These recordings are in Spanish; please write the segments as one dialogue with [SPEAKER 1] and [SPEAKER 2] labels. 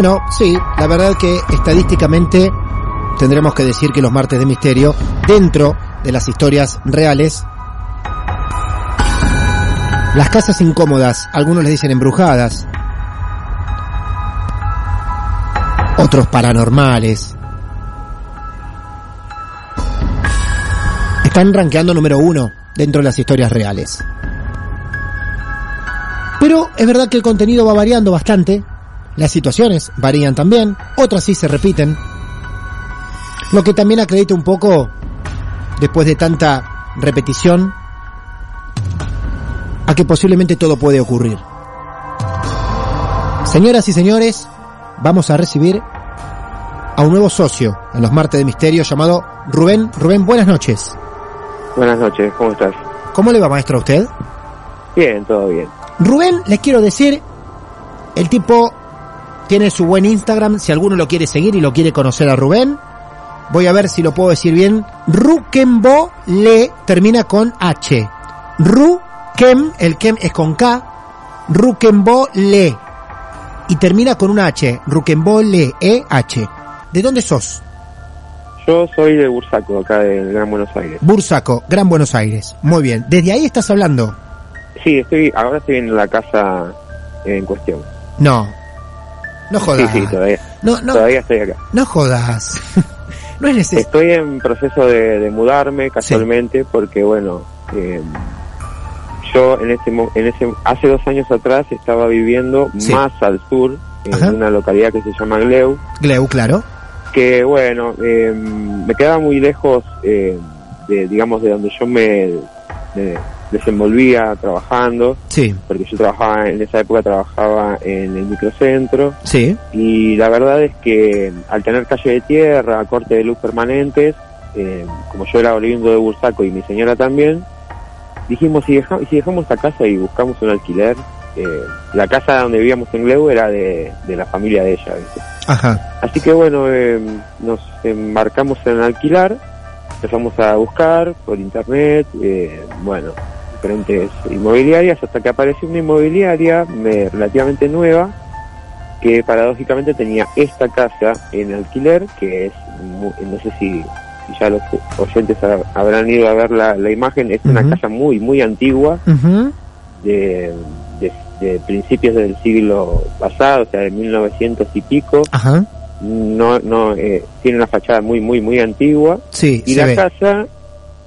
[SPEAKER 1] Bueno, sí, la verdad que estadísticamente tendremos que decir que los martes de misterio, dentro de las historias reales, las casas incómodas, algunos les dicen embrujadas, otros paranormales, están rankeando número uno dentro de las historias reales. Pero es verdad que el contenido va variando bastante, las situaciones varían también, otras sí se repiten, lo que también acredita un poco, después de tanta repetición, a que posiblemente todo puede ocurrir. Señoras y señores, vamos a recibir a un nuevo socio en los martes de misterio llamado Rubén. Rubén, buenas noches.
[SPEAKER 2] Buenas noches, ¿cómo estás?
[SPEAKER 1] ¿Cómo le va, maestro, a usted?
[SPEAKER 2] Bien, todo bien.
[SPEAKER 1] Rubén, les quiero decir, el tipo tiene su buen Instagram, si alguno lo quiere seguir y lo quiere conocer a Rubén. Voy a ver si lo puedo decir bien. Rukenbo le termina con H. Rukem, el Kem es con K. Rukenbo le. Y termina con una H. Rukenbo le, E, H. ¿De dónde sos?
[SPEAKER 2] Yo soy de Bursaco, acá de Gran Buenos Aires.
[SPEAKER 1] Bursaco, Gran Buenos Aires. Muy bien. ¿Desde ahí estás hablando?
[SPEAKER 2] Sí, estoy, ahora estoy en la casa en cuestión.
[SPEAKER 1] No. No jodas.
[SPEAKER 2] Sí, sí, todavía.
[SPEAKER 1] No, no,
[SPEAKER 2] Todavía estoy acá.
[SPEAKER 1] no jodas. no es necesario.
[SPEAKER 2] Estoy en proceso de, de mudarme casualmente porque, bueno, eh, yo en ese, en ese, hace dos años atrás estaba viviendo
[SPEAKER 1] Sí.
[SPEAKER 2] más al sur, en
[SPEAKER 1] Ajá.
[SPEAKER 2] una localidad que se llama Gleu,
[SPEAKER 1] Gleu, claro.
[SPEAKER 2] que bueno, eh, me quedaba muy lejos, eh, de, digamos, de donde yo me, me desenvolvía trabajando,
[SPEAKER 1] Sí,
[SPEAKER 2] porque yo trabajaba, en esa época trabajaba en el microcentro,
[SPEAKER 1] sí.
[SPEAKER 2] y la verdad es que al tener calle de tierra, corte de luz permanentes, eh, como yo era oriundo de Bursaco y mi señora también, dijimos, si, deja- si dejamos esta casa y buscamos un alquiler, eh, la casa donde vivíamos en Gleu era de, de la familia de ella, ¿viste?
[SPEAKER 1] Ajá.
[SPEAKER 2] Así que bueno, eh, nos embarcamos en alquilar, empezamos a buscar por internet, eh, bueno, diferentes inmobiliarias, hasta que apareció una inmobiliaria eh, relativamente nueva, que paradójicamente tenía esta casa en alquiler, que es, no sé si, ya los oyentes ha- habrán ido a ver la, la imagen, es una casa muy, muy antigua, de, de- de principios del siglo pasado, o sea, de 1900 y pico,
[SPEAKER 1] Ajá.
[SPEAKER 2] no, no, eh, tiene una fachada muy, muy, muy antigua,
[SPEAKER 1] Sí,
[SPEAKER 2] y la
[SPEAKER 1] ve.
[SPEAKER 2] casa,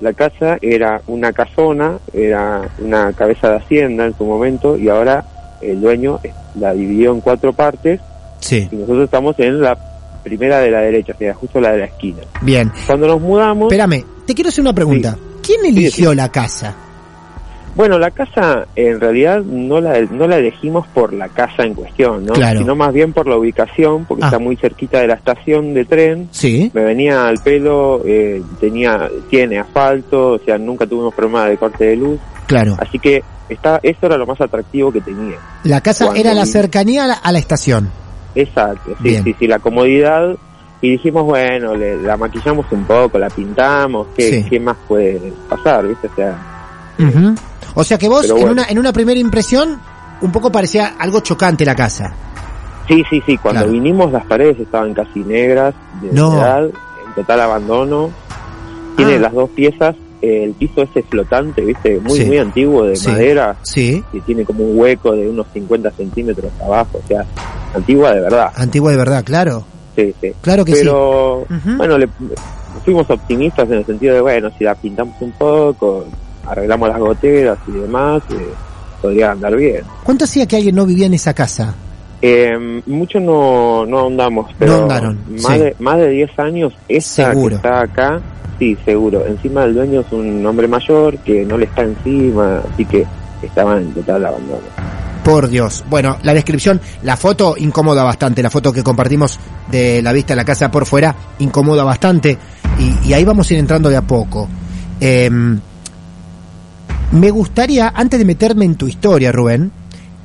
[SPEAKER 2] la casa era una casona, era una cabeza de hacienda en su momento, y ahora el dueño la dividió en cuatro partes,
[SPEAKER 1] Sí,
[SPEAKER 2] y nosotros estamos en la primera de la derecha, o sea, justo la de la esquina.
[SPEAKER 1] bien.
[SPEAKER 2] Cuando nos mudamos,
[SPEAKER 1] Espérame, te quiero hacer una pregunta. ¿Quién eligió la casa?
[SPEAKER 2] Bueno, la casa en realidad no la, no la elegimos por la casa en cuestión, ¿no?
[SPEAKER 1] Claro.
[SPEAKER 2] Sino más bien por la ubicación, porque
[SPEAKER 1] Ah.
[SPEAKER 2] está muy cerquita de la estación de tren,
[SPEAKER 1] Sí.
[SPEAKER 2] me venía al pelo, eh, tenía, tiene asfalto, o sea, nunca tuvimos problema de corte de luz,
[SPEAKER 1] Claro.
[SPEAKER 2] así que está, eso era lo más atractivo que tenía.
[SPEAKER 1] La casa
[SPEAKER 2] Cuando
[SPEAKER 1] era la cercanía a la, a la estación.
[SPEAKER 2] Exacto, sí,
[SPEAKER 1] Bien.
[SPEAKER 2] sí, sí, la comodidad. Y dijimos, bueno, le, la maquillamos un poco, la pintamos, ¿qué,
[SPEAKER 1] Sí.
[SPEAKER 2] ¿qué más puede pasar? ¿viste? O sea,
[SPEAKER 1] Ujú. O sea que vos,
[SPEAKER 2] Pero
[SPEAKER 1] en, una, en una primera impresión, un poco parecía algo chocante la casa.
[SPEAKER 2] sí, sí, sí, cuando
[SPEAKER 1] Claro.
[SPEAKER 2] vinimos las paredes estaban casi negras, de
[SPEAKER 1] No.
[SPEAKER 2] edad, en total abandono. Tiene
[SPEAKER 1] Ah.
[SPEAKER 2] las dos piezas, el piso ese flotante, ¿viste? Muy,
[SPEAKER 1] Sí.
[SPEAKER 2] muy antiguo, de
[SPEAKER 1] Sí.
[SPEAKER 2] madera,
[SPEAKER 1] Sí.
[SPEAKER 2] que tiene como un hueco de unos 50 centímetros abajo, o sea, antigua de verdad.
[SPEAKER 1] Antigua de verdad, claro.
[SPEAKER 2] Sí, sí.
[SPEAKER 1] Claro que
[SPEAKER 2] Pero,
[SPEAKER 1] sí. Ujú.
[SPEAKER 2] bueno, le, fuimos optimistas en el sentido de, bueno, si la pintamos un poco, arreglamos las goteras y demás, eh, podría andar bien.
[SPEAKER 1] ¿Cuánto hacía que alguien no vivía en esa casa?
[SPEAKER 2] Eh, mucho no, no ahondamos, pero
[SPEAKER 1] No
[SPEAKER 2] más,
[SPEAKER 1] sí.
[SPEAKER 2] de, más de 10 años, esta
[SPEAKER 1] Seguro.
[SPEAKER 2] que está acá, sí, seguro. Encima el dueño es un hombre mayor que no le está encima, así que estaba en total abandono.
[SPEAKER 1] Por Dios. Bueno, la descripción, la foto incomoda bastante. La foto que compartimos de la vista de la casa por fuera incomoda bastante. Y, y ahí vamos a ir entrando de a poco. Em, me gustaría, antes de meterme en tu historia, Rubén,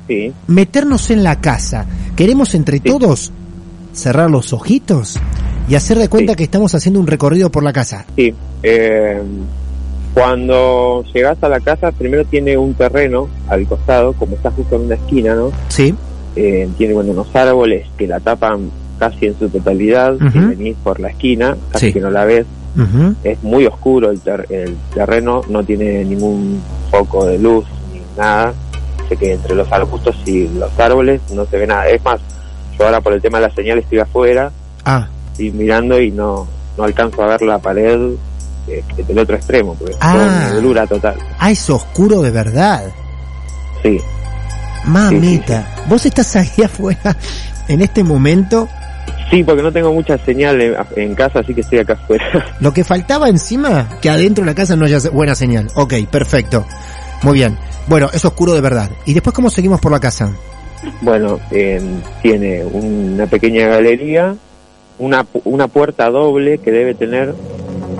[SPEAKER 2] Sí,
[SPEAKER 1] meternos en la casa. Queremos entre
[SPEAKER 2] Sí.
[SPEAKER 1] todos cerrar los ojitos y hacer de cuenta
[SPEAKER 2] Sí.
[SPEAKER 1] que estamos haciendo un recorrido por la casa.
[SPEAKER 2] Sí, eh, cuando llegas a la casa, primero tiene un terreno al costado, como está justo en una esquina, ¿no?
[SPEAKER 1] Sí,
[SPEAKER 2] Eh, tiene bueno, unos árboles que la tapan casi en su totalidad. Si
[SPEAKER 1] Ujú.
[SPEAKER 2] venís por la esquina, casi
[SPEAKER 1] Sí.
[SPEAKER 2] que no la ves. Es muy oscuro el, ter- el terreno, no tiene ningún foco de luz ni nada. Sé que entre los arbustos y los árboles no se ve nada. Es más, yo ahora por el tema de la señal estoy afuera,
[SPEAKER 1] Ah,
[SPEAKER 2] estoy mirando y no, no alcanzo a ver la pared eh, del otro extremo, porque es
[SPEAKER 1] Ah.
[SPEAKER 2] neblura total.
[SPEAKER 1] ah, es oscuro de verdad.
[SPEAKER 2] Sí,
[SPEAKER 1] Mamita, vos estás ahí afuera en este momento.
[SPEAKER 2] Sí, porque no tengo mucha señal en, en casa, así que estoy acá afuera.
[SPEAKER 1] Lo que faltaba encima, que adentro de la casa no haya buena señal. Ok, perfecto. Muy bien. Bueno, es oscuro de verdad. ¿Y después cómo seguimos por la casa?
[SPEAKER 2] Bueno, eh, tiene una pequeña galería, una, una puerta doble que debe tener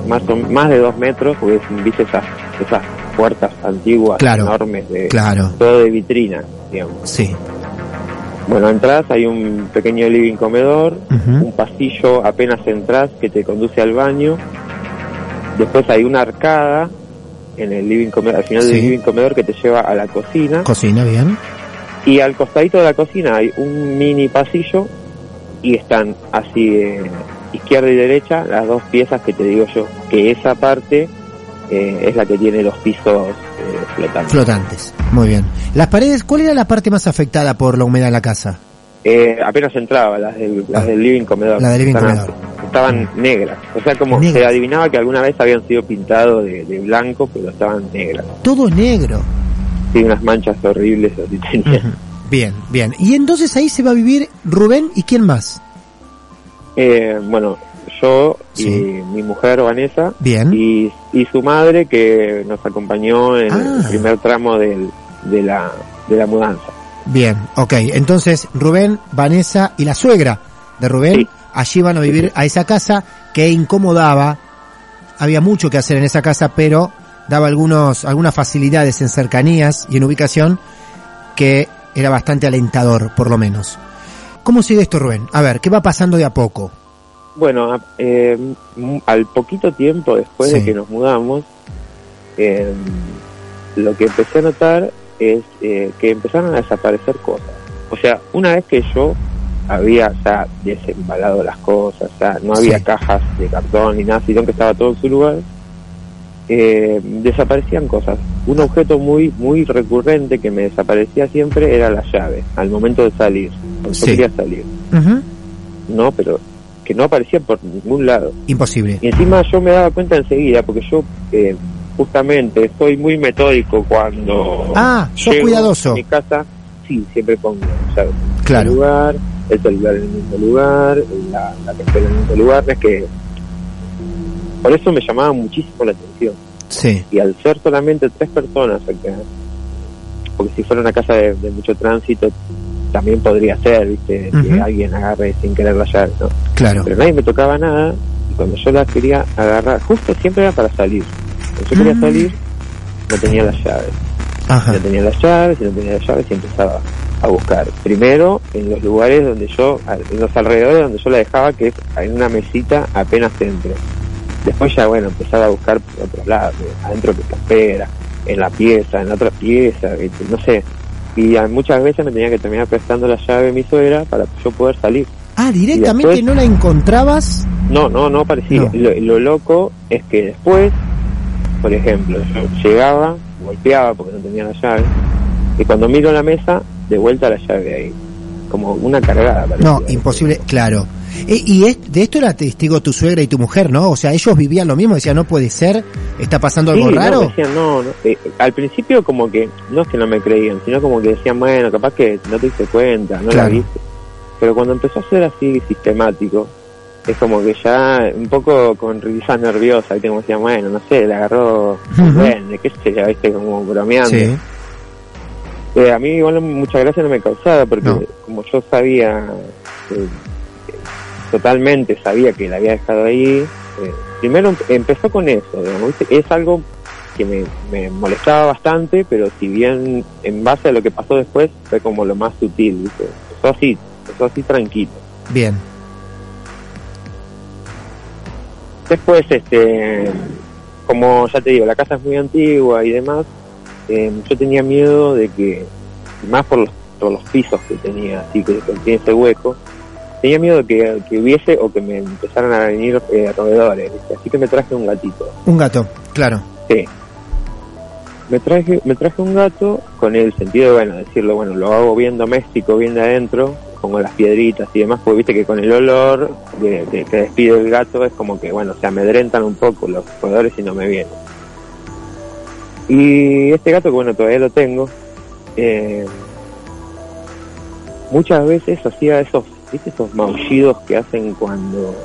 [SPEAKER 2] más, o, más de dos metros, porque viste esas, esas puertas antiguas,
[SPEAKER 1] Claro,
[SPEAKER 2] enormes, de,
[SPEAKER 1] Claro,
[SPEAKER 2] todo de vitrina, digamos.
[SPEAKER 1] sí.
[SPEAKER 2] Bueno, entras, hay un pequeño living comedor, un pasillo apenas entras que te conduce al baño. Después hay una arcada en el living comedor, al final
[SPEAKER 1] Sí.
[SPEAKER 2] del living comedor que te lleva a la cocina.
[SPEAKER 1] Cocina, bien.
[SPEAKER 2] Y al costadito de la cocina hay un mini pasillo y están así eh, izquierda y derecha las dos piezas que te digo yo, que esa parte eh, es la que tiene los pisos flotantes.
[SPEAKER 1] Flotantes. Muy bien. Las paredes, ¿cuál era la parte más afectada por la humedad en la casa?
[SPEAKER 2] Eh, apenas entraba las del, las
[SPEAKER 1] Ah,
[SPEAKER 2] del living comedor.
[SPEAKER 1] la del living
[SPEAKER 2] Están-
[SPEAKER 1] comedor.
[SPEAKER 2] Estaban negras. O sea, como
[SPEAKER 1] Negras.
[SPEAKER 2] se adivinaba que alguna vez habían sido pintados de, de blanco, pero estaban negras.
[SPEAKER 1] Todo negro.
[SPEAKER 2] Sí, unas manchas horribles así tenían.
[SPEAKER 1] Ujú. Bien, bien. Y entonces ahí se va a vivir Rubén y quién más.
[SPEAKER 2] Eh, bueno, yo y mi mujer Vanessa
[SPEAKER 1] Bien.
[SPEAKER 2] y, y su madre que nos acompañó en
[SPEAKER 1] Ah.
[SPEAKER 2] el primer tramo del, de, la, de la mudanza.
[SPEAKER 1] Bien, ok. Entonces Rubén, Vanessa y la suegra de Rubén
[SPEAKER 2] Sí.
[SPEAKER 1] allí van a vivir a esa casa que incomodaba. Había mucho que hacer en esa casa, pero daba algunos, algunas facilidades en cercanías y en ubicación que era bastante alentador, por lo menos. ¿Cómo sigue esto, Rubén? A ver, ¿qué va pasando de a poco?
[SPEAKER 2] Bueno, eh, al poquito tiempo después
[SPEAKER 1] Sí.
[SPEAKER 2] de que nos mudamos, eh, lo que empecé a notar es eh, que empezaron a desaparecer cosas. O sea, una vez que yo había ya desembalado las cosas, ya no había
[SPEAKER 1] Sí.
[SPEAKER 2] cajas de cartón ni nada, sino que estaba todo en su lugar. Eh, desaparecían cosas. Un objeto muy muy recurrente que me desaparecía siempre era la llave, al momento de salir. Cuando
[SPEAKER 1] Sí.
[SPEAKER 2] yo quería salir. No, pero que no aparecía por ningún lado.
[SPEAKER 1] Imposible.
[SPEAKER 2] Y encima yo me daba cuenta enseguida, porque yo eh, justamente soy muy metódico cuando
[SPEAKER 1] Ah, sos cuidadoso.
[SPEAKER 2] a mi casa, sí, siempre pongo en el
[SPEAKER 1] Claro.
[SPEAKER 2] mismo lugar, el celular en el mismo lugar, la, la en el mismo lugar, es que por eso me llamaba muchísimo la atención.
[SPEAKER 1] Sí.
[SPEAKER 2] Y al ser solamente tres personas acá, porque si fuera una casa de, de mucho tránsito, también podría ser, ¿viste? Que alguien agarre sin querer la llave, ¿no?
[SPEAKER 1] Claro.
[SPEAKER 2] pero nadie me tocaba nada y cuando yo la quería agarrar, justo siempre era para salir. Cuando yo quería
[SPEAKER 1] Mm.
[SPEAKER 2] salir, no tenía las llaves.
[SPEAKER 1] Ajá.
[SPEAKER 2] No tenía las llaves, y no tenía las llaves y empezaba a buscar. Primero en los lugares donde yo, en los alrededores donde yo la dejaba, que es en una mesita apenas entro. Después ya, bueno, empezaba a buscar por otros lados, adentro de la campera, en la pieza, en la otra pieza, ¿viste? no sé. Y muchas veces me tenía que terminar prestando la llave de mi suegra para yo poder salir.
[SPEAKER 1] Ah, directamente
[SPEAKER 2] después-
[SPEAKER 1] no la encontrabas.
[SPEAKER 2] No, no, no parecía.
[SPEAKER 1] No.
[SPEAKER 2] Lo, lo loco es que después, por ejemplo, yo llegaba, golpeaba porque no tenía la llave, y cuando miro la mesa, de vuelta la llave ahí. Como una cargada. parecía.
[SPEAKER 1] No, imposible, claro. E- y es- de esto era testigo tu suegra y tu mujer, ¿no? O sea, ellos vivían lo mismo, decían, no puede ser, está pasando algo
[SPEAKER 2] no,
[SPEAKER 1] raro.
[SPEAKER 2] me decían, no, no. Eh, al principio como que, no es que no me creían, sino como que decían, bueno, capaz que no te diste cuenta, no
[SPEAKER 1] Claro.
[SPEAKER 2] la viste. Pero cuando empezó a ser así sistemático, es como que ya un poco con risas nerviosas, ¿viste? como decían, bueno, no sé, le agarró un duende, qué sé yo, viste, como bromeando.
[SPEAKER 1] Sí,
[SPEAKER 2] Eh, a mí igual mucha gracia no me causaba porque
[SPEAKER 1] No.
[SPEAKER 2] como yo sabía, eh, totalmente sabía que la había dejado ahí, eh, primero em- empezó con eso, digamos, es algo que me, me molestaba bastante, pero si bien en base a lo que pasó después fue como lo más sutil, ¿viste? empezó así, empezó así tranquilo.
[SPEAKER 1] bien.
[SPEAKER 2] Después, este, como ya te digo, la casa es muy antigua y demás, eh, yo tenía miedo de que, más por los, por los pisos que tenía, así que, que tiene ese hueco, tenía miedo de que, que hubiese o que me empezaran a venir eh, roedores, así que me traje un gatito.
[SPEAKER 1] Un gato, claro.
[SPEAKER 2] Sí. Me traje, me traje un gato con el sentido bueno, decirlo, bueno, lo hago bien doméstico, bien de adentro, pongo las piedritas y demás, porque viste que con el olor de, de- que despide el gato es como que, bueno, se amedrentan un poco los roedores y no me vienen. Y este gato, que bueno, todavía lo tengo, eh, muchas veces hacía esos, ¿viste? esos maullidos que hacen cuando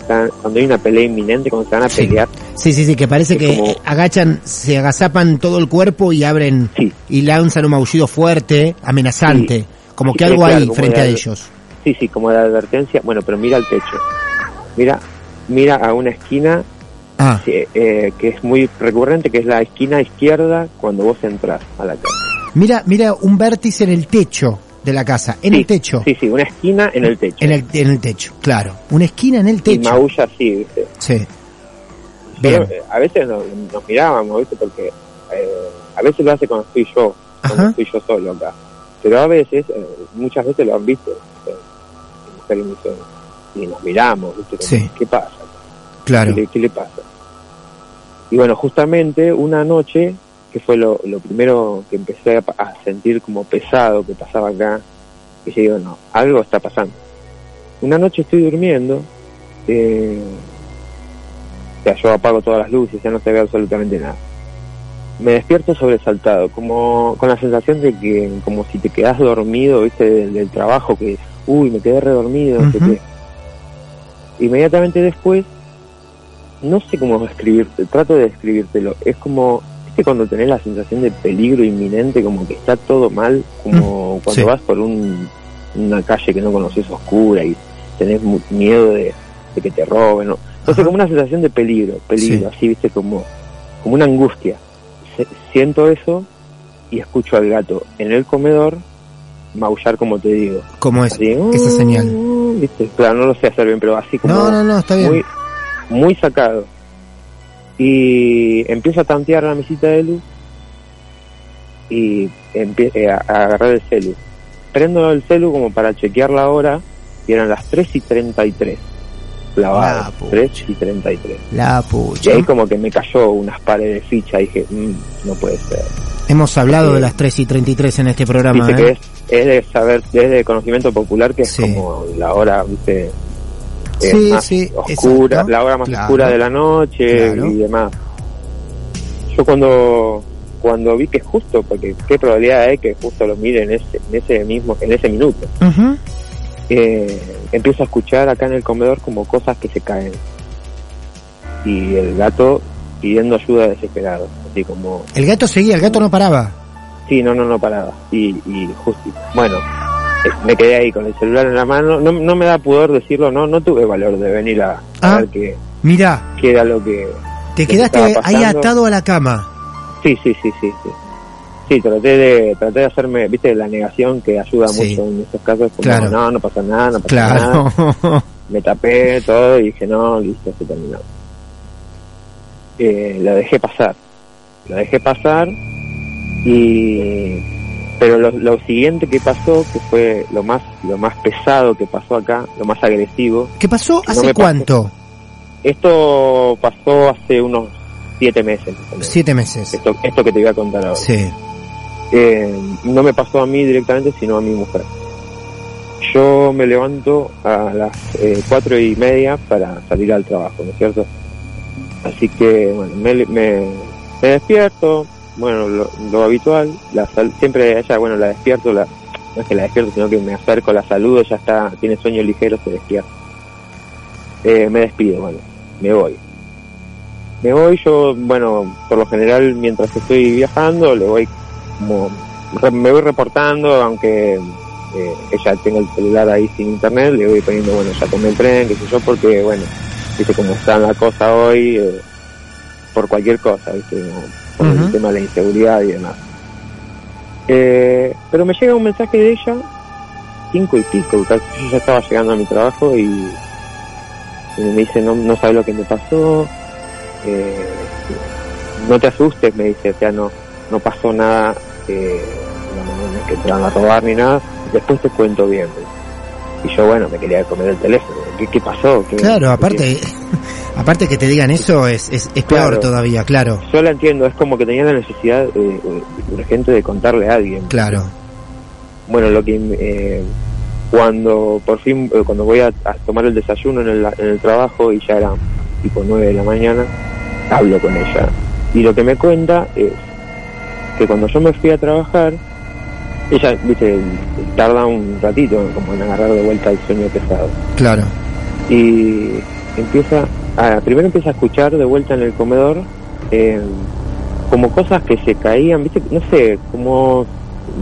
[SPEAKER 2] están, cuando hay una pelea inminente, cuando se van a
[SPEAKER 1] Sí.
[SPEAKER 2] pelear.
[SPEAKER 1] Sí, sí, sí, que parece que
[SPEAKER 2] como-
[SPEAKER 1] agachan, se agazapan todo el cuerpo y abren
[SPEAKER 2] Sí.
[SPEAKER 1] y lanzan un maullido fuerte, amenazante, como
[SPEAKER 2] Sí,
[SPEAKER 1] que algo hay
[SPEAKER 2] como
[SPEAKER 1] frente a
[SPEAKER 2] de-
[SPEAKER 1] ellos.
[SPEAKER 2] Sí, sí, como de advertencia. Bueno, pero mira al techo. Mira, mira a una esquina
[SPEAKER 1] Ah,
[SPEAKER 2] que, eh, que es muy recurrente, que es la esquina izquierda cuando vos entras a la casa.
[SPEAKER 1] mira, mira un vértice en el techo de la casa, en
[SPEAKER 2] Sí,
[SPEAKER 1] el techo,
[SPEAKER 2] Sí, sí, una esquina en el techo.
[SPEAKER 1] en el, en el techo, claro, una esquina en el
[SPEAKER 2] y
[SPEAKER 1] techo.
[SPEAKER 2] maulla así, ¿viste?
[SPEAKER 1] Sí, bien,
[SPEAKER 2] eh, a veces nos, nos mirábamos, ¿viste? Porque eh, a veces lo hace cuando estoy yo, cuando
[SPEAKER 1] Ajá.
[SPEAKER 2] estoy yo solo acá. Pero a veces, eh, muchas veces lo han visto, eh, mujer y mi suegra. Y nos miramos, ¿viste?
[SPEAKER 1] Sí.
[SPEAKER 2] ¿Qué pasa?
[SPEAKER 1] claro.
[SPEAKER 2] ¿Qué, le- qué le pasa? Y bueno, justamente una noche, que fue lo, lo primero que empecé a, a sentir como pesado que pasaba acá, y yo digo, no, algo está pasando. Una noche estoy durmiendo, eh, o sea, yo apago todas las luces, ya no se ve absolutamente nada. Me despierto sobresaltado, como con la sensación de que, como si te quedas dormido, viste, del, del trabajo, que, uy, me quedé redormido. Inmediatamente después, no sé cómo describirte, trato de describírtelo. Es como, viste cuando tenés la sensación de peligro inminente, como que está todo mal, como cuando
[SPEAKER 1] sí.
[SPEAKER 2] vas por un, una calle que no conoces oscura y tenés miedo de, de que te roben. ¿no? Entonces
[SPEAKER 1] Ajá.
[SPEAKER 2] como una sensación de peligro, peligro,
[SPEAKER 1] Sí.
[SPEAKER 2] así, viste, como, como una angustia. Se- siento eso y escucho al gato en el comedor maullar como te digo.
[SPEAKER 1] ¿Cómo es
[SPEAKER 2] Así,
[SPEAKER 1] esa señal?
[SPEAKER 2] "Mm", ¿viste? Claro, no lo sé hacer bien, pero así como
[SPEAKER 1] No, no, no, está bien.
[SPEAKER 2] muy, muy sacado. Y empiezo a tantear la mesita de luz y eh, a, a agarrar el celu. Prendo el celu como para chequear la hora y eran las 3 y 33. Clavadas,
[SPEAKER 1] Ah, pucha.
[SPEAKER 2] 3 y 33.
[SPEAKER 1] La
[SPEAKER 2] Y
[SPEAKER 1] pucha.
[SPEAKER 2] ahí como que me cayó unas pares de ficha y dije, "Mm, no puede ser.
[SPEAKER 1] Hemos hablado de las 3 y 33 en este programa.
[SPEAKER 2] Dice
[SPEAKER 1] ¿eh?
[SPEAKER 2] que es, es de saber, es de conocimiento popular que es
[SPEAKER 1] Sí.
[SPEAKER 2] como la hora, viste, eh,
[SPEAKER 1] Sí,
[SPEAKER 2] más
[SPEAKER 1] sí,
[SPEAKER 2] oscura,
[SPEAKER 1] exacto.
[SPEAKER 2] la hora más
[SPEAKER 1] Claro.
[SPEAKER 2] oscura de la noche
[SPEAKER 1] Claro.
[SPEAKER 2] y demás. Yo cuando cuando vi que justo, porque qué probabilidad hay que justo lo mire en ese, en ese mismo, en ese minuto, eh, empiezo a escuchar acá en el comedor como cosas que se caen. Y el gato pidiendo ayuda desesperado, así como
[SPEAKER 1] El gato seguía, el gato no paraba.
[SPEAKER 2] Sí, no, no, no paraba. Y, y justo, bueno, me quedé ahí con el celular en la mano. No, no me da pudor decirlo, no, no tuve valor de venir a, a
[SPEAKER 1] Ah.
[SPEAKER 2] ver qué, era lo que...
[SPEAKER 1] te
[SPEAKER 2] que
[SPEAKER 1] quedaste ahí atado a la cama.
[SPEAKER 2] Sí, sí, sí, sí, sí. Sí, traté de, traté de hacerme, viste, la negación que ayuda
[SPEAKER 1] Sí.
[SPEAKER 2] mucho en estos casos. Como,
[SPEAKER 1] Claro.
[SPEAKER 2] no, no pasa nada, no pasa nada. Me tapé todo y dije, no, listo, se terminó. Eh, lo dejé pasar. Lo dejé pasar y... Pero lo, lo siguiente que pasó, que fue lo más lo más pesado que pasó acá, lo más agresivo,
[SPEAKER 1] ¿Qué pasó? ¿Hace
[SPEAKER 2] pasó.
[SPEAKER 1] cuánto?
[SPEAKER 2] esto pasó hace unos siete meses.
[SPEAKER 1] Siete meses.
[SPEAKER 2] Esto, esto que te voy a contar ahora.
[SPEAKER 1] Sí.
[SPEAKER 2] Eh, no me pasó a mí directamente, sino a mi mujer. Yo me levanto a las eh, cuatro y media para salir al trabajo, ¿no es cierto? Así que, bueno, me, me, me despierto, bueno, lo, lo habitual, la sal- siempre ella, bueno, la despierto, la, no es que la despierto, sino que me acerco, la saludo, ya está, tiene sueño ligero, se despierta. Eh, me despido, bueno, me voy. Me voy, yo, bueno, por lo general, mientras estoy viajando, le voy como me voy reportando, aunque eh, ella tenga el celular ahí sin internet, le voy poniendo, bueno, ya tomé el tren, qué sé yo, porque, bueno, viste cómo está la cosa hoy, eh, por cualquier cosa, viste, como por el tema de la inseguridad y demás. Eh, pero me llega un mensaje de ella, cinco y pico, casi yo ya estaba llegando a mi trabajo y, y me dice, no, no sabe lo que me pasó, eh, no te asustes, me dice, o sea, no, no pasó nada, eh, no, no- que te van a robar ni nada, después te cuento bien. Y yo, bueno, me quería comer el teléfono, ¿qué, qué pasó? ¿Qué-
[SPEAKER 1] Claro,
[SPEAKER 2] qué-
[SPEAKER 1] aparte, aparte que te digan eso es, es, es peor todavía, claro.
[SPEAKER 2] Yo la entiendo, es como que tenía la necesidad eh, eh, urgente de contarle a alguien.
[SPEAKER 1] Claro.
[SPEAKER 2] Bueno, lo que eh, cuando por fin, eh, cuando voy a, a tomar el desayuno en el, en el trabajo y ya era tipo 9 de la mañana, hablo con ella. Y lo que me cuenta es que cuando yo me fui a trabajar, ella, viste, tarda un ratito como en agarrar de vuelta el sueño pesado.
[SPEAKER 1] Claro.
[SPEAKER 2] Y empieza, a, primero empieza a escuchar de vuelta en el comedor eh, como cosas que se caían, viste, no sé, como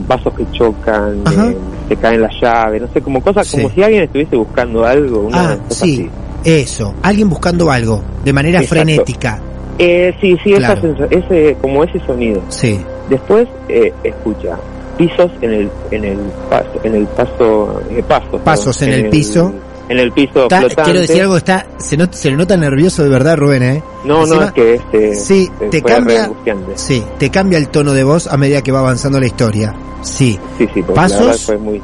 [SPEAKER 2] vasos que chocan,
[SPEAKER 1] Ajá.
[SPEAKER 2] eh, se caen las llaves, no sé, como cosas,
[SPEAKER 1] Sí.
[SPEAKER 2] como si alguien estuviese buscando algo, una
[SPEAKER 1] Ah,
[SPEAKER 2] cosa
[SPEAKER 1] sí.
[SPEAKER 2] así.
[SPEAKER 1] Eso. Alguien buscando algo. De manera
[SPEAKER 2] Exacto.
[SPEAKER 1] frenética.
[SPEAKER 2] Eh, sí, sí, esa
[SPEAKER 1] Claro.
[SPEAKER 2] sensa- ese, como ese sonido.
[SPEAKER 1] Sí.
[SPEAKER 2] Después eh, escucha pisos en el en el paso en el paso eh, pasos
[SPEAKER 1] Pasos en el piso.
[SPEAKER 2] en el piso
[SPEAKER 1] Está-
[SPEAKER 2] flotante
[SPEAKER 1] quiero decir algo, está, se, not- se le nota nervioso de verdad, Rubén, ¿eh?
[SPEAKER 2] no
[SPEAKER 1] Encima-
[SPEAKER 2] no es que este
[SPEAKER 1] Sí, te cambia-. Sí, te cambia el tono de voz a medida que va avanzando la historia. Sí.
[SPEAKER 2] Sí, sí, porque
[SPEAKER 1] ¿Pasos?
[SPEAKER 2] la verdad fue muy...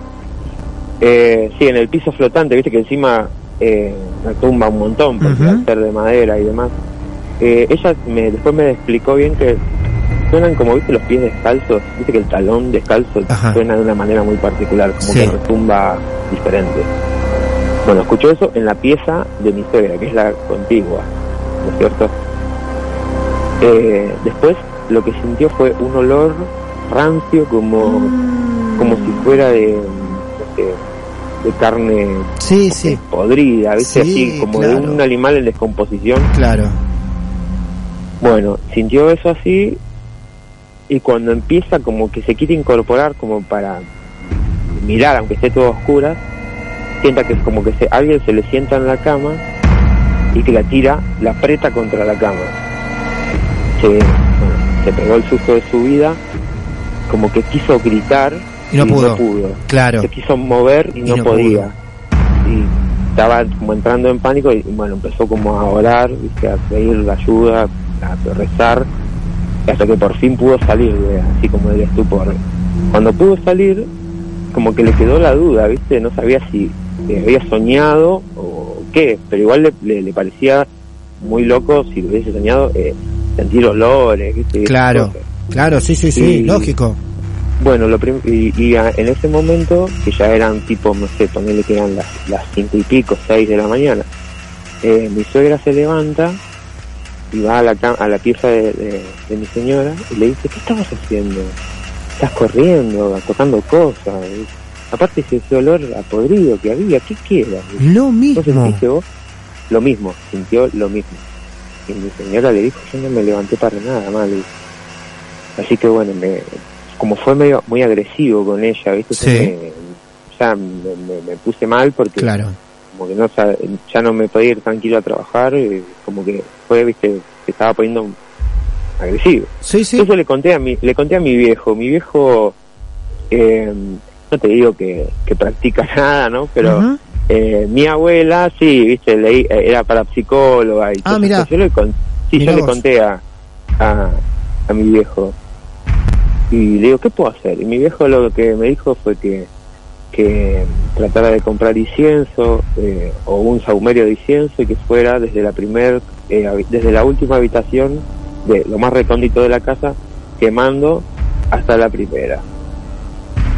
[SPEAKER 2] Eh, sí, en el piso flotante, viste que encima eh, la tumba un montón, porque
[SPEAKER 1] Ujú.
[SPEAKER 2] al ser de madera y demás. Eh, ella me, después me explicó bien que suenan como, viste, los pies descalzos, viste que el talón descalzo
[SPEAKER 1] Ajá.
[SPEAKER 2] suena de una manera muy particular, como
[SPEAKER 1] Sí.
[SPEAKER 2] que retumba diferente. Bueno, escuchó eso en la pieza de mi suegra, que es la contigua, ¿no es cierto? Eh, después lo que sintió fue un olor rancio como como si fuera de, no sé, de carne
[SPEAKER 1] Sí, sí,
[SPEAKER 2] podrida, ¿viste?
[SPEAKER 1] Sí,
[SPEAKER 2] así, como de un animal en descomposición.
[SPEAKER 1] claro.
[SPEAKER 2] Bueno, sintió eso así y cuando empieza como que se quiere incorporar como para mirar, aunque esté todo a oscuras, sienta que es como que se, alguien se le sienta en la cama y que la tira, la aprieta contra la cama. Se, bueno, se pegó el susto de su vida, como que quiso gritar
[SPEAKER 1] Y no pudo. Claro.
[SPEAKER 2] se quiso mover y,
[SPEAKER 1] Y
[SPEAKER 2] no,
[SPEAKER 1] no
[SPEAKER 2] podía. Y estaba como entrando en pánico y bueno, empezó como a orar, ¿viste? a pedir ayuda, a rezar, hasta que por fin pudo salir, de- así como del estupor. Cuando pudo salir, como que le quedó la duda, ¿viste? No sabía si eh, había soñado o qué, pero igual le, le- le parecía muy loco si lo hubiese soñado eh, sentir olores,
[SPEAKER 1] Claro, claro, sí, sí, sí,
[SPEAKER 2] Y-
[SPEAKER 1] lógico.
[SPEAKER 2] Bueno, lo y, y a- en ese momento, que ya eran tipo, no sé, ponele que eran las, las cinco y pico, seis de la mañana, eh, mi suegra se levanta y va a la, a la pieza de, de- de mi señora y le dice, ¿qué estabas haciendo? Estás corriendo, tocando cosas. Y aparte ese, olor a podrido que había, ¿qué queda?
[SPEAKER 1] Lo
[SPEAKER 2] ¿No
[SPEAKER 1] mismo.
[SPEAKER 2] sentiste vos? Lo mismo, sintió lo mismo. Y mi señora le dijo, yo no me levanté para nada, mal. Así que bueno, me, como fue medio muy agresivo con ella, ¿viste?
[SPEAKER 1] Sí.
[SPEAKER 2] Me- ya me, me- me puse mal porque
[SPEAKER 1] Claro.
[SPEAKER 2] Como que no ya no me podía ir tranquilo a trabajar, y como que fue, ¿viste? Se estaba poniendo agresivo.
[SPEAKER 1] Sí, sí.
[SPEAKER 2] Entonces le conté a mi, le conté a mi viejo, mi viejo, eh, no te digo que, que practica nada, ¿no? Pero eh, mi abuela, sí, viste, leí, eh, era parapsicóloga y
[SPEAKER 1] Ah,
[SPEAKER 2] así. Yo le, con- sí,
[SPEAKER 1] Mirá
[SPEAKER 2] yo le conté a, a, a mi viejo y le digo, ¿qué puedo hacer? Y mi viejo lo que me dijo fue que, que tratara de comprar incienso eh, o un saumerio de incienso y que fuera desde la primer, eh, desde la última habitación de lo más recóndito de la casa quemando hasta la primera.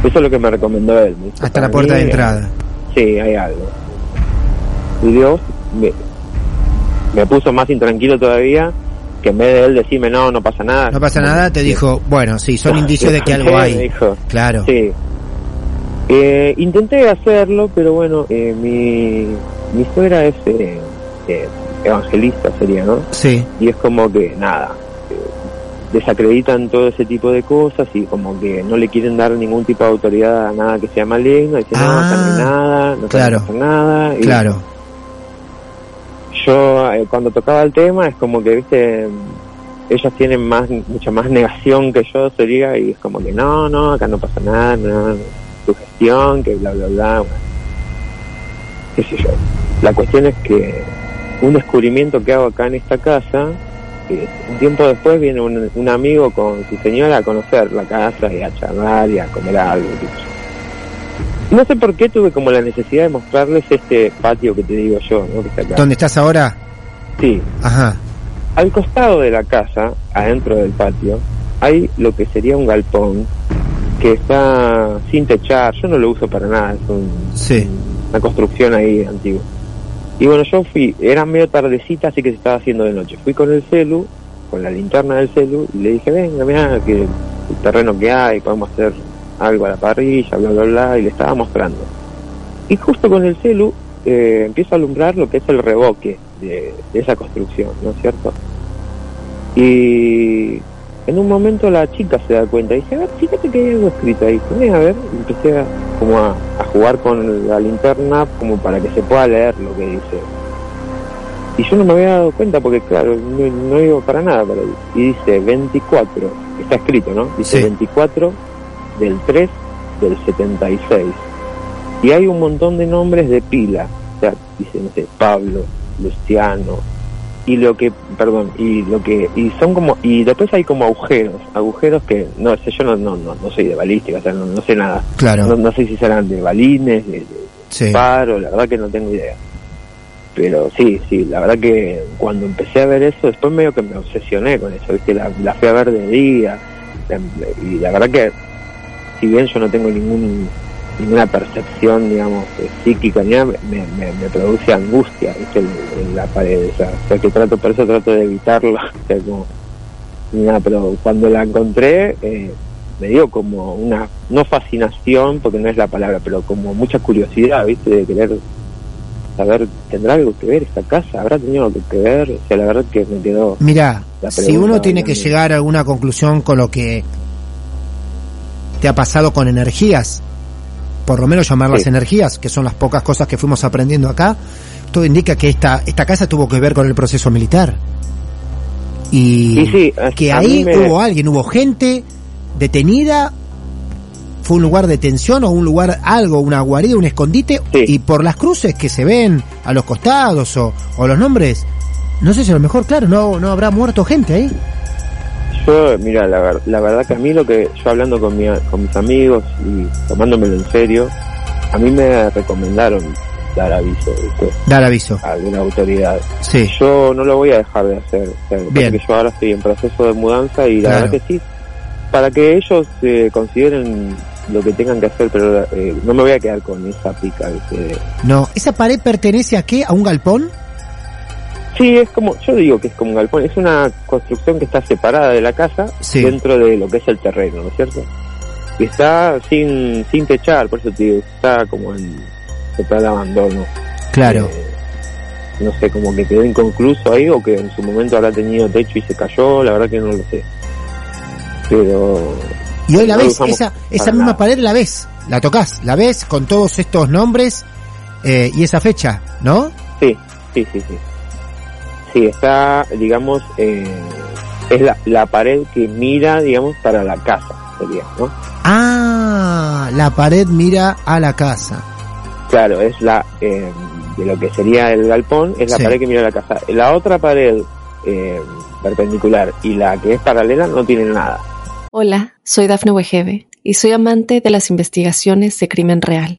[SPEAKER 2] Eso es lo que me recomendó él. me
[SPEAKER 1] Hasta la
[SPEAKER 2] "Para
[SPEAKER 1] puerta de entrada.
[SPEAKER 2] Sí, hay algo. Y Dios me, me puso más intranquilo todavía, que en vez de él decirme no, no pasa nada.
[SPEAKER 1] No pasa nada, te dijo, bueno, sí, son indicios de que algo hay.
[SPEAKER 2] dijo,
[SPEAKER 1] Claro.
[SPEAKER 2] sí. Eh, intenté hacerlo, pero bueno, eh, mi, mi suegra es eh, eh, evangelista, sería, ¿no?
[SPEAKER 1] Sí.
[SPEAKER 2] y es como que nada eh, desacreditan todo ese tipo de cosas y como que no le quieren dar ningún tipo de autoridad a nada que sea maligno dicen no acá no hay
[SPEAKER 1] Ah,
[SPEAKER 2] nada no
[SPEAKER 1] claro.
[SPEAKER 2] pasa nada y
[SPEAKER 1] Claro.
[SPEAKER 2] yo eh, cuando tocaba el tema es como que viste ellos tienen más mucha más negación que yo sería y es como que no no acá no pasa nada no que bla bla bla bueno. qué sé yo la cuestión es que un descubrimiento que hago acá en esta casa eh, un tiempo después viene un, un amigo con su señora a conocer la casa y a charlar y a comer algo no sé por qué tuve como la necesidad de mostrarles este patio que te digo yo ¿no? que está acá
[SPEAKER 1] ¿Dónde estás ahora?
[SPEAKER 2] sí
[SPEAKER 1] Ajá.
[SPEAKER 2] al costado de la casa, adentro del patio, hay lo que sería un galpón que está sin techar. Yo no lo uso para nada, es un-
[SPEAKER 1] Sí.
[SPEAKER 2] una construcción ahí antigua. Y bueno, yo fui, era medio tardecita, así que se estaba haciendo de noche. Fui con el celu, con la linterna del celu, y le dije, venga, mira, que el terreno que hay, podemos hacer algo a la parrilla, bla, bla, bla, y le estaba mostrando. Y justo con el celu eh, empiezo a alumbrar lo que es el revoque de, de esa construcción, ¿no es cierto? Y en un momento la chica se da cuenta y dice, a ver, fíjate que hay algo escrito ahí. Poné a ver, y empecé a, como a, a jugar con la linterna como para que se pueda leer lo que dice. Y yo no me había dado cuenta porque, claro, no, no iba para nada para ahí. Y dice 24, está escrito, ¿no? Dice
[SPEAKER 1] Sí.
[SPEAKER 2] 24 del 3 del 76. Y hay un montón de nombres de pila. O sea, dice, no sé, Pablo, Luciano, y lo que perdón y lo que y son como y después hay como agujeros agujeros que no sé yo no no no, no soy de balística o sea no, no sé nada
[SPEAKER 1] Claro.
[SPEAKER 2] no, no sé si serán de balines de, de
[SPEAKER 1] Sí.
[SPEAKER 2] paro la verdad que no tengo idea pero sí sí la verdad que cuando empecé a ver eso después medio que me obsesioné con eso viste la, la fui a ver de día la- y la verdad que si bien yo no tengo ningún ninguna percepción, digamos, eh, psíquica ni nada, me, me, me produce angustia, ¿viste? La pared, o sea, o sea, que trato, por eso trato de evitarla, o sea, como, ni nada, pero cuando la encontré, eh, me dio como una, no fascinación, porque no es la palabra, pero como mucha curiosidad, ¿viste? De querer saber, ¿tendrá algo que ver esta casa? ¿Habrá tenido algo que ver? O sea, la verdad que me quedó...
[SPEAKER 1] Mira, si uno tiene que llegar a alguna conclusión con lo que te ha pasado con energías, por lo menos llamarlas
[SPEAKER 2] Sí.
[SPEAKER 1] energías, que son las pocas cosas que fuimos aprendiendo acá, todo indica que esta, esta casa tuvo que ver con el proceso militar. Y,
[SPEAKER 2] Y sí, a-
[SPEAKER 1] que ahí
[SPEAKER 2] me-
[SPEAKER 1] hubo alguien, hubo gente detenida, fue un lugar de tensión o un lugar, algo, una guarida, un escondite,
[SPEAKER 2] Sí.
[SPEAKER 1] y por las cruces que se ven a los costados o, o los nombres, no sé si a lo mejor, claro, no, no habrá muerto gente ahí.
[SPEAKER 2] Yo, mira, la, ver- la verdad que a mí lo que yo hablando con, mi, con mis amigos y tomándomelo en serio, a mí me recomendaron dar aviso ¿viste?
[SPEAKER 1] Dar aviso.
[SPEAKER 2] a alguna autoridad.
[SPEAKER 1] Sí.
[SPEAKER 2] Yo no lo voy a dejar de hacer. O sea, lo que pasa
[SPEAKER 1] Bien.
[SPEAKER 2] es que yo ahora estoy en proceso de mudanza y la
[SPEAKER 1] Claro.
[SPEAKER 2] verdad que sí, para que ellos eh, consideren lo que tengan que hacer, pero eh, no me voy a quedar con esa pica.
[SPEAKER 1] No. ¿Esa pared pertenece a qué? ¿A un galpón?
[SPEAKER 2] Sí, es como, yo digo que es como un galpón, es una construcción que está separada de la casa
[SPEAKER 1] Sí.
[SPEAKER 2] dentro de lo que es el terreno, ¿no es cierto? Y está sin, sin techar, por eso te digo, está como en total abandono.
[SPEAKER 1] Claro.
[SPEAKER 2] Eh, no sé, como que quedó inconcluso ahí o que en su momento habrá tenido techo y se cayó, la verdad que no lo sé. Pero
[SPEAKER 1] Y hoy la
[SPEAKER 2] no
[SPEAKER 1] ves, esa, esa misma
[SPEAKER 2] nada.
[SPEAKER 1] pared la ves, la tocas, la ves con todos estos nombres eh, y esa fecha, ¿no?
[SPEAKER 2] sí, sí, sí, sí. Sí, está, digamos, eh, es la, la pared que mira, digamos, para la casa, sería, ¿no?
[SPEAKER 1] Ah, la pared mira a la casa.
[SPEAKER 2] Claro, es la eh, de lo que sería el galpón, es la
[SPEAKER 1] Sí.
[SPEAKER 2] pared que mira la casa. La otra pared eh, perpendicular y la que es paralela no tienen nada.
[SPEAKER 3] Hola, soy Dafne Wegebe y soy amante de las investigaciones de crimen real.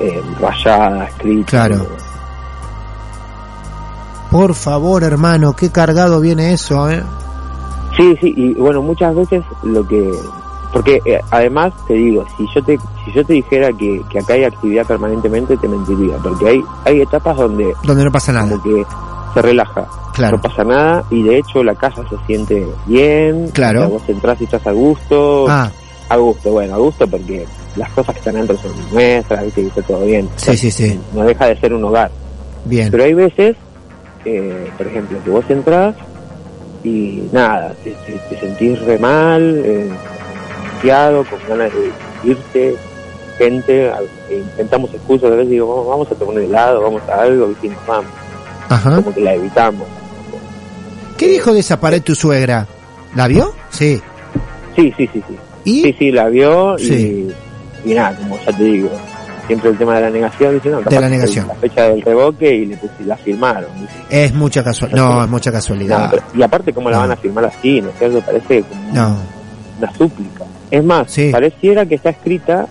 [SPEAKER 2] eh, rayada, escrita.
[SPEAKER 1] Claro. Por favor, hermano, qué cargado viene eso, ¿eh?
[SPEAKER 2] Sí, sí, y bueno, muchas veces lo que... Porque eh, además te digo, si yo te si yo te dijera que, que acá hay actividad permanentemente, te mentiría, porque hay hay etapas donde
[SPEAKER 1] Donde no pasa nada.
[SPEAKER 2] como que se relaja,
[SPEAKER 1] Claro.
[SPEAKER 2] no pasa nada y de hecho la casa se siente bien,
[SPEAKER 1] Claro.
[SPEAKER 2] vos entras y estás a gusto,
[SPEAKER 1] Ah,
[SPEAKER 2] a gusto, bueno, a gusto porque las cosas que están dentro son nuestras, ¿viste? y está todo bien.
[SPEAKER 1] sí, sí, sí.
[SPEAKER 2] No deja de ser un hogar.
[SPEAKER 1] Bien.
[SPEAKER 2] Pero hay veces, eh, por ejemplo, que vos entras y nada, te, te- te sentís re mal, eh, con ganas de irte, gente, intentamos excusas, a veces digo, vamos, vamos a tomar un helado, vamos a algo, y nos vamos,
[SPEAKER 1] Ajá.
[SPEAKER 2] como que la evitamos.
[SPEAKER 1] ¿Qué dijo de esa pared tu suegra? ¿La vio? Sí.
[SPEAKER 2] Sí, sí, sí, sí.
[SPEAKER 1] ¿Y?
[SPEAKER 2] Sí, sí, la vio y,
[SPEAKER 1] Sí.
[SPEAKER 2] Y nada, como ya te digo, siempre el tema de la negación, dice, no, capaz
[SPEAKER 1] la
[SPEAKER 2] que
[SPEAKER 1] negación.
[SPEAKER 2] La fecha del revoque y le puse, la firmaron.
[SPEAKER 1] Es mucha casualidad. No, es mucha
[SPEAKER 2] No,
[SPEAKER 1] casualidad.
[SPEAKER 2] pero- y aparte, ¿cómo la van a firmar así? ¿No es cierto? Parece como
[SPEAKER 1] No.
[SPEAKER 2] una súplica. Es más,
[SPEAKER 1] Sí.
[SPEAKER 2] pareciera que está escrita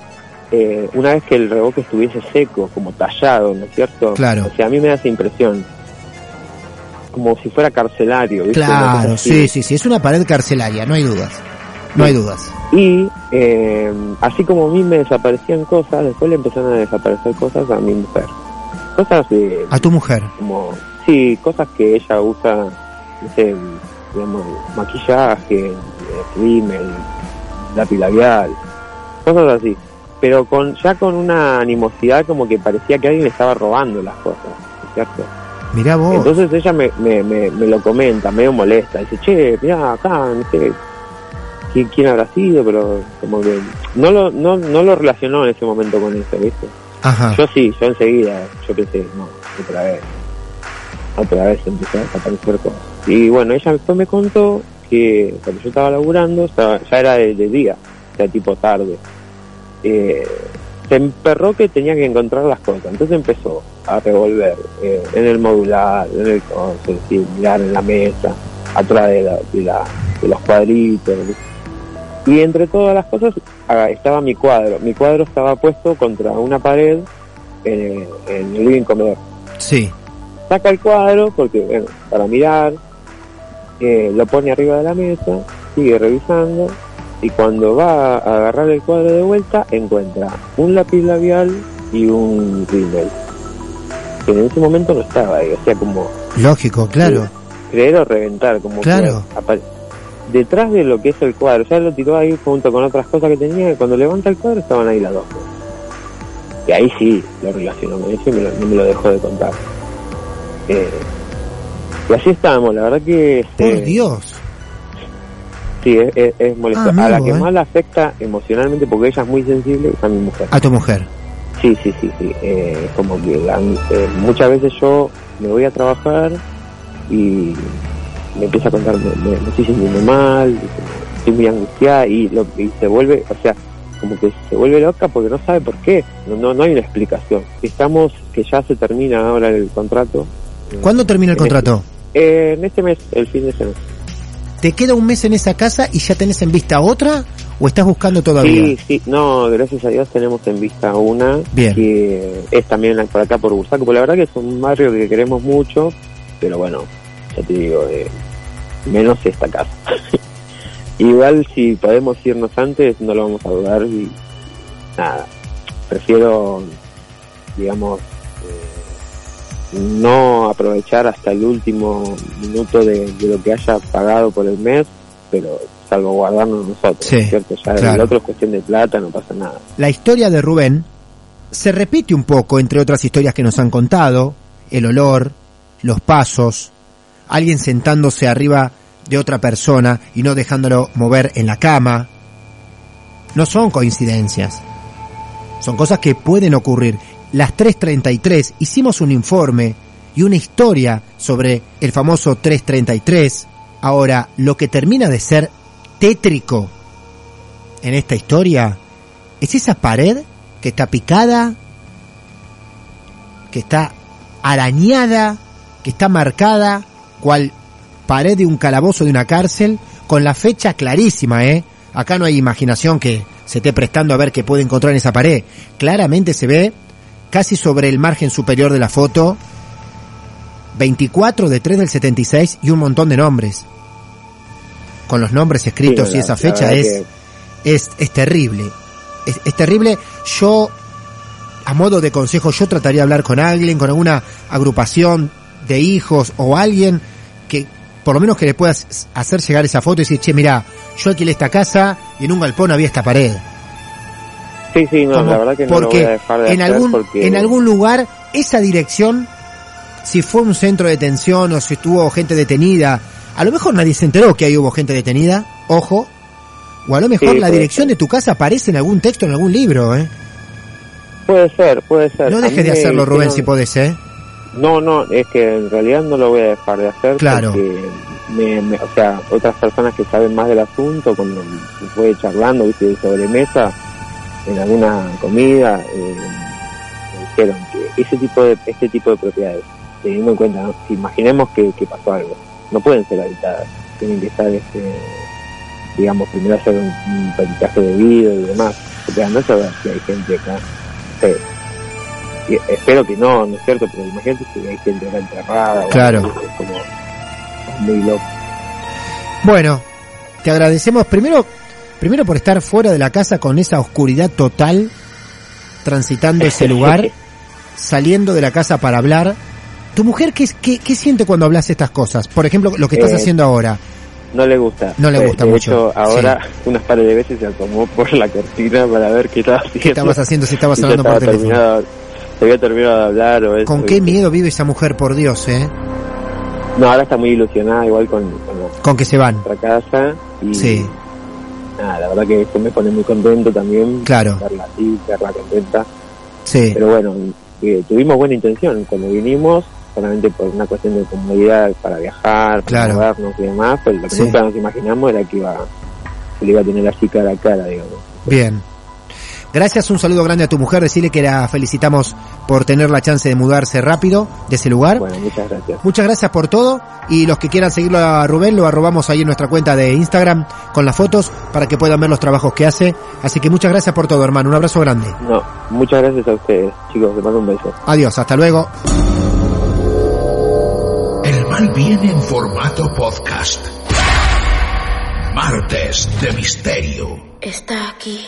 [SPEAKER 2] eh, una vez que el revoque estuviese seco, como tallado, ¿no es cierto?
[SPEAKER 1] Claro.
[SPEAKER 2] O sea, a mí me da esa impresión. Como si fuera carcelario,
[SPEAKER 1] Claro, sí, sí, sí. Es una pared carcelaria, no hay dudas. No hay dudas.
[SPEAKER 2] Y eh, así como a mí me desaparecían cosas, después le empezaron a desaparecer cosas a mi mujer. Cosas de,
[SPEAKER 1] A tu mujer.
[SPEAKER 2] como, sí, cosas que ella usa, no sé, digamos, maquillaje, rímel, lápiz labial, cosas así. Pero con ya con una animosidad como que parecía que alguien le estaba robando las cosas, ¿no es ¿cierto?
[SPEAKER 1] Mirá vos.
[SPEAKER 2] Entonces ella me, me, me, me lo comenta, medio molesta, dice, che, mirá, acá, no sé quién, quién habrá sido, pero como que no lo, no, no lo relacionó en ese momento con eso, ¿viste?
[SPEAKER 1] Ajá.
[SPEAKER 2] Yo sí, yo enseguida, yo pensé, no, otra vez, otra vez empezó a desaparecer cosas. Y bueno, ella después me contó que cuando yo estaba laburando, estaba- ya era de, de día, sea, tipo tarde, eh, se emperró que tenía que encontrar las cosas, entonces empezó a revolver eh, en el modular, en el mirar en la mesa, atrás de, la, de, la- de los cuadritos, y entre todas las cosas ah, estaba mi cuadro. Mi cuadro estaba puesto contra una pared en, en el living comedor.
[SPEAKER 1] Sí.
[SPEAKER 2] Saca el cuadro porque, bueno, para mirar, eh, lo pone arriba de la mesa, sigue revisando y cuando va a agarrar el cuadro de vuelta encuentra un lápiz labial y un rímel. Que en ese momento no estaba ahí, o sea, como
[SPEAKER 1] Lógico, claro.
[SPEAKER 2] creer o reventar, como
[SPEAKER 1] Claro.
[SPEAKER 2] que apare- detrás de lo que es el cuadro, ya lo tiró ahí junto con otras cosas que tenía, y cuando levanta el cuadro estaban ahí las dos. Y ahí sí lo relacionó con eso y me lo- no me lo dejó de contar. Eh, y así estábamos, la verdad que...
[SPEAKER 1] Por Dios.
[SPEAKER 2] Sí, es, es- es molesto.
[SPEAKER 1] Ah,
[SPEAKER 2] a la que
[SPEAKER 1] eh.
[SPEAKER 2] más la afecta emocionalmente, porque ella es muy sensible, es a mi mujer.
[SPEAKER 1] A tu mujer.
[SPEAKER 2] Sí, sí, sí, sí. Eh, como que la- eh, muchas veces yo me voy a trabajar y me empieza a contar, me, me- me estoy sintiendo mal, estoy muy angustiada y, lo, y se vuelve, o sea, como que se vuelve loca porque no sabe por qué, no, no, no hay una explicación. Estamos, que ya se termina ahora el contrato.
[SPEAKER 1] ¿Cuándo termina el
[SPEAKER 2] En este-
[SPEAKER 1] contrato?
[SPEAKER 2] eh, en este mes, el fin de semana.
[SPEAKER 1] ¿Te queda un mes en esa casa y ya tenés en vista otra o estás buscando todavía?
[SPEAKER 2] Sí, sí, no, gracias a Dios tenemos en vista una
[SPEAKER 1] Bien.
[SPEAKER 2] que es también por acá por Bursaco, porque la verdad que es un barrio que queremos mucho, pero bueno, ya te digo, eh, menos esta casa. Igual si podemos irnos antes, no lo vamos a dudar y nada, prefiero, digamos, eh, no aprovechar hasta el último minuto de, de lo que haya pagado por el mes, pero salvaguardarnos nosotros,
[SPEAKER 1] Sí,
[SPEAKER 2] ¿cierto? Ya
[SPEAKER 1] claro.
[SPEAKER 2] el otro es cuestión de plata, no pasa nada.
[SPEAKER 1] La historia de Rubén se repite un poco entre otras historias que nos han contado, el olor, los pasos, alguien sentándose arriba de otra persona y no dejándolo mover en la cama. No son coincidencias. Son cosas que pueden ocurrir. Las 333 hicimos un informe y una historia sobre el famoso 333. Ahora, lo que termina de ser tétrico en esta historia es esa pared que está picada, que está arañada, que está marcada, cual pared de un calabozo de una cárcel, con la fecha clarísima, ¿eh? Acá no hay imaginación que se esté prestando a ver qué puede encontrar en esa pared. Claramente se ve, casi sobre el margen superior de la foto, 24 de 3 del 76 y un montón de nombres. Con los nombres escritos
[SPEAKER 2] Sí,
[SPEAKER 1] y esa fecha es, es, es terrible. Es, es terrible. Yo, a modo de consejo, yo trataría de hablar con alguien, con alguna agrupación de hijos o alguien por lo menos que le puedas hacer llegar esa foto y decir, che, mira, yo alquilé esta casa y en un galpón había esta pared.
[SPEAKER 2] Sí, sí, no, la verdad que no lo
[SPEAKER 1] porque
[SPEAKER 2] voy a dejar de
[SPEAKER 1] en
[SPEAKER 2] hacer
[SPEAKER 1] algún
[SPEAKER 2] porque
[SPEAKER 1] en algún lugar esa dirección si fue un centro de detención o si estuvo gente detenida a lo mejor nadie se enteró que ahí hubo gente detenida ojo o a lo mejor
[SPEAKER 2] Sí,
[SPEAKER 1] la dirección de tu casa aparece en algún texto en algún libro ¿eh?
[SPEAKER 2] puede ser, puede ser.
[SPEAKER 1] no dejes de hacerlo Rubén si podés ¿eh?
[SPEAKER 2] No, no, es que en realidad no lo voy a dejar de hacer
[SPEAKER 1] Claro.
[SPEAKER 2] porque me, me- o sea, otras personas que saben más del asunto, cuando se fue charlando, viste, de sobremesa, en alguna comida, eh, me dijeron que ese tipo de, este tipo de propiedades, teniendo en cuenta, ¿no? si imaginemos que, que pasó algo, no pueden ser habitadas, tienen que estar, este, digamos, primero hacer un, un peritaje debido y demás, porque no saber si hay gente acá, espero que no, ¿no es cierto? Pero imagínate si hay gente acá enterrada.
[SPEAKER 1] Claro.
[SPEAKER 2] es como muy loco.
[SPEAKER 1] bueno te agradecemos primero primero por estar fuera de la casa con esa oscuridad total transitando ese lugar saliendo de la casa para hablar tu mujer qué, qué, qué siente cuando hablas estas cosas por ejemplo lo que estás
[SPEAKER 2] Eh,
[SPEAKER 1] haciendo ahora
[SPEAKER 2] No le gusta.
[SPEAKER 1] No le
[SPEAKER 2] Eh,
[SPEAKER 1] gusta
[SPEAKER 2] de
[SPEAKER 1] mucho,
[SPEAKER 2] hecho, ahora unas pares de veces se asomó por la cortina para ver qué estaba haciendo.
[SPEAKER 1] ¿Qué estabas haciendo si estabas hablando por teléfono?
[SPEAKER 2] terminado- se había terminado de hablar o eso.
[SPEAKER 1] ¿Con qué miedo vive esa mujer, por Dios, eh?
[SPEAKER 2] No, ahora está muy ilusionada igual con, con
[SPEAKER 1] que se van.
[SPEAKER 2] casa. Y
[SPEAKER 1] Sí.
[SPEAKER 2] Nada, la verdad que eso me pone muy contento también.
[SPEAKER 1] Claro.
[SPEAKER 2] Verla así, verla contenta.
[SPEAKER 1] Sí.
[SPEAKER 2] Pero bueno, eh, tuvimos buena intención. Cuando vinimos, solamente por una cuestión de comodidad para viajar, para
[SPEAKER 1] Claro.
[SPEAKER 2] movernos y demás, pero lo que
[SPEAKER 1] Sí.
[SPEAKER 2] nunca nos imaginamos era que iba, que le iba a tener así cara a cara, digamos.
[SPEAKER 1] Bien. Gracias, un saludo grande a tu mujer, decirle que la felicitamos por tener la chance de mudarse rápido de ese lugar.
[SPEAKER 2] Bueno, muchas gracias.
[SPEAKER 1] Muchas gracias por todo y los que quieran seguirlo a Rubén lo arrobamos ahí en nuestra cuenta de Instagram con las fotos para que puedan ver los trabajos que hace. Así que muchas gracias por todo, hermano. Un abrazo grande.
[SPEAKER 2] No, muchas gracias a ustedes, chicos. Les mando un beso.
[SPEAKER 1] Adiós, hasta luego.
[SPEAKER 4] El mal viene en formato podcast. Martes de Misterio.
[SPEAKER 5] Está aquí.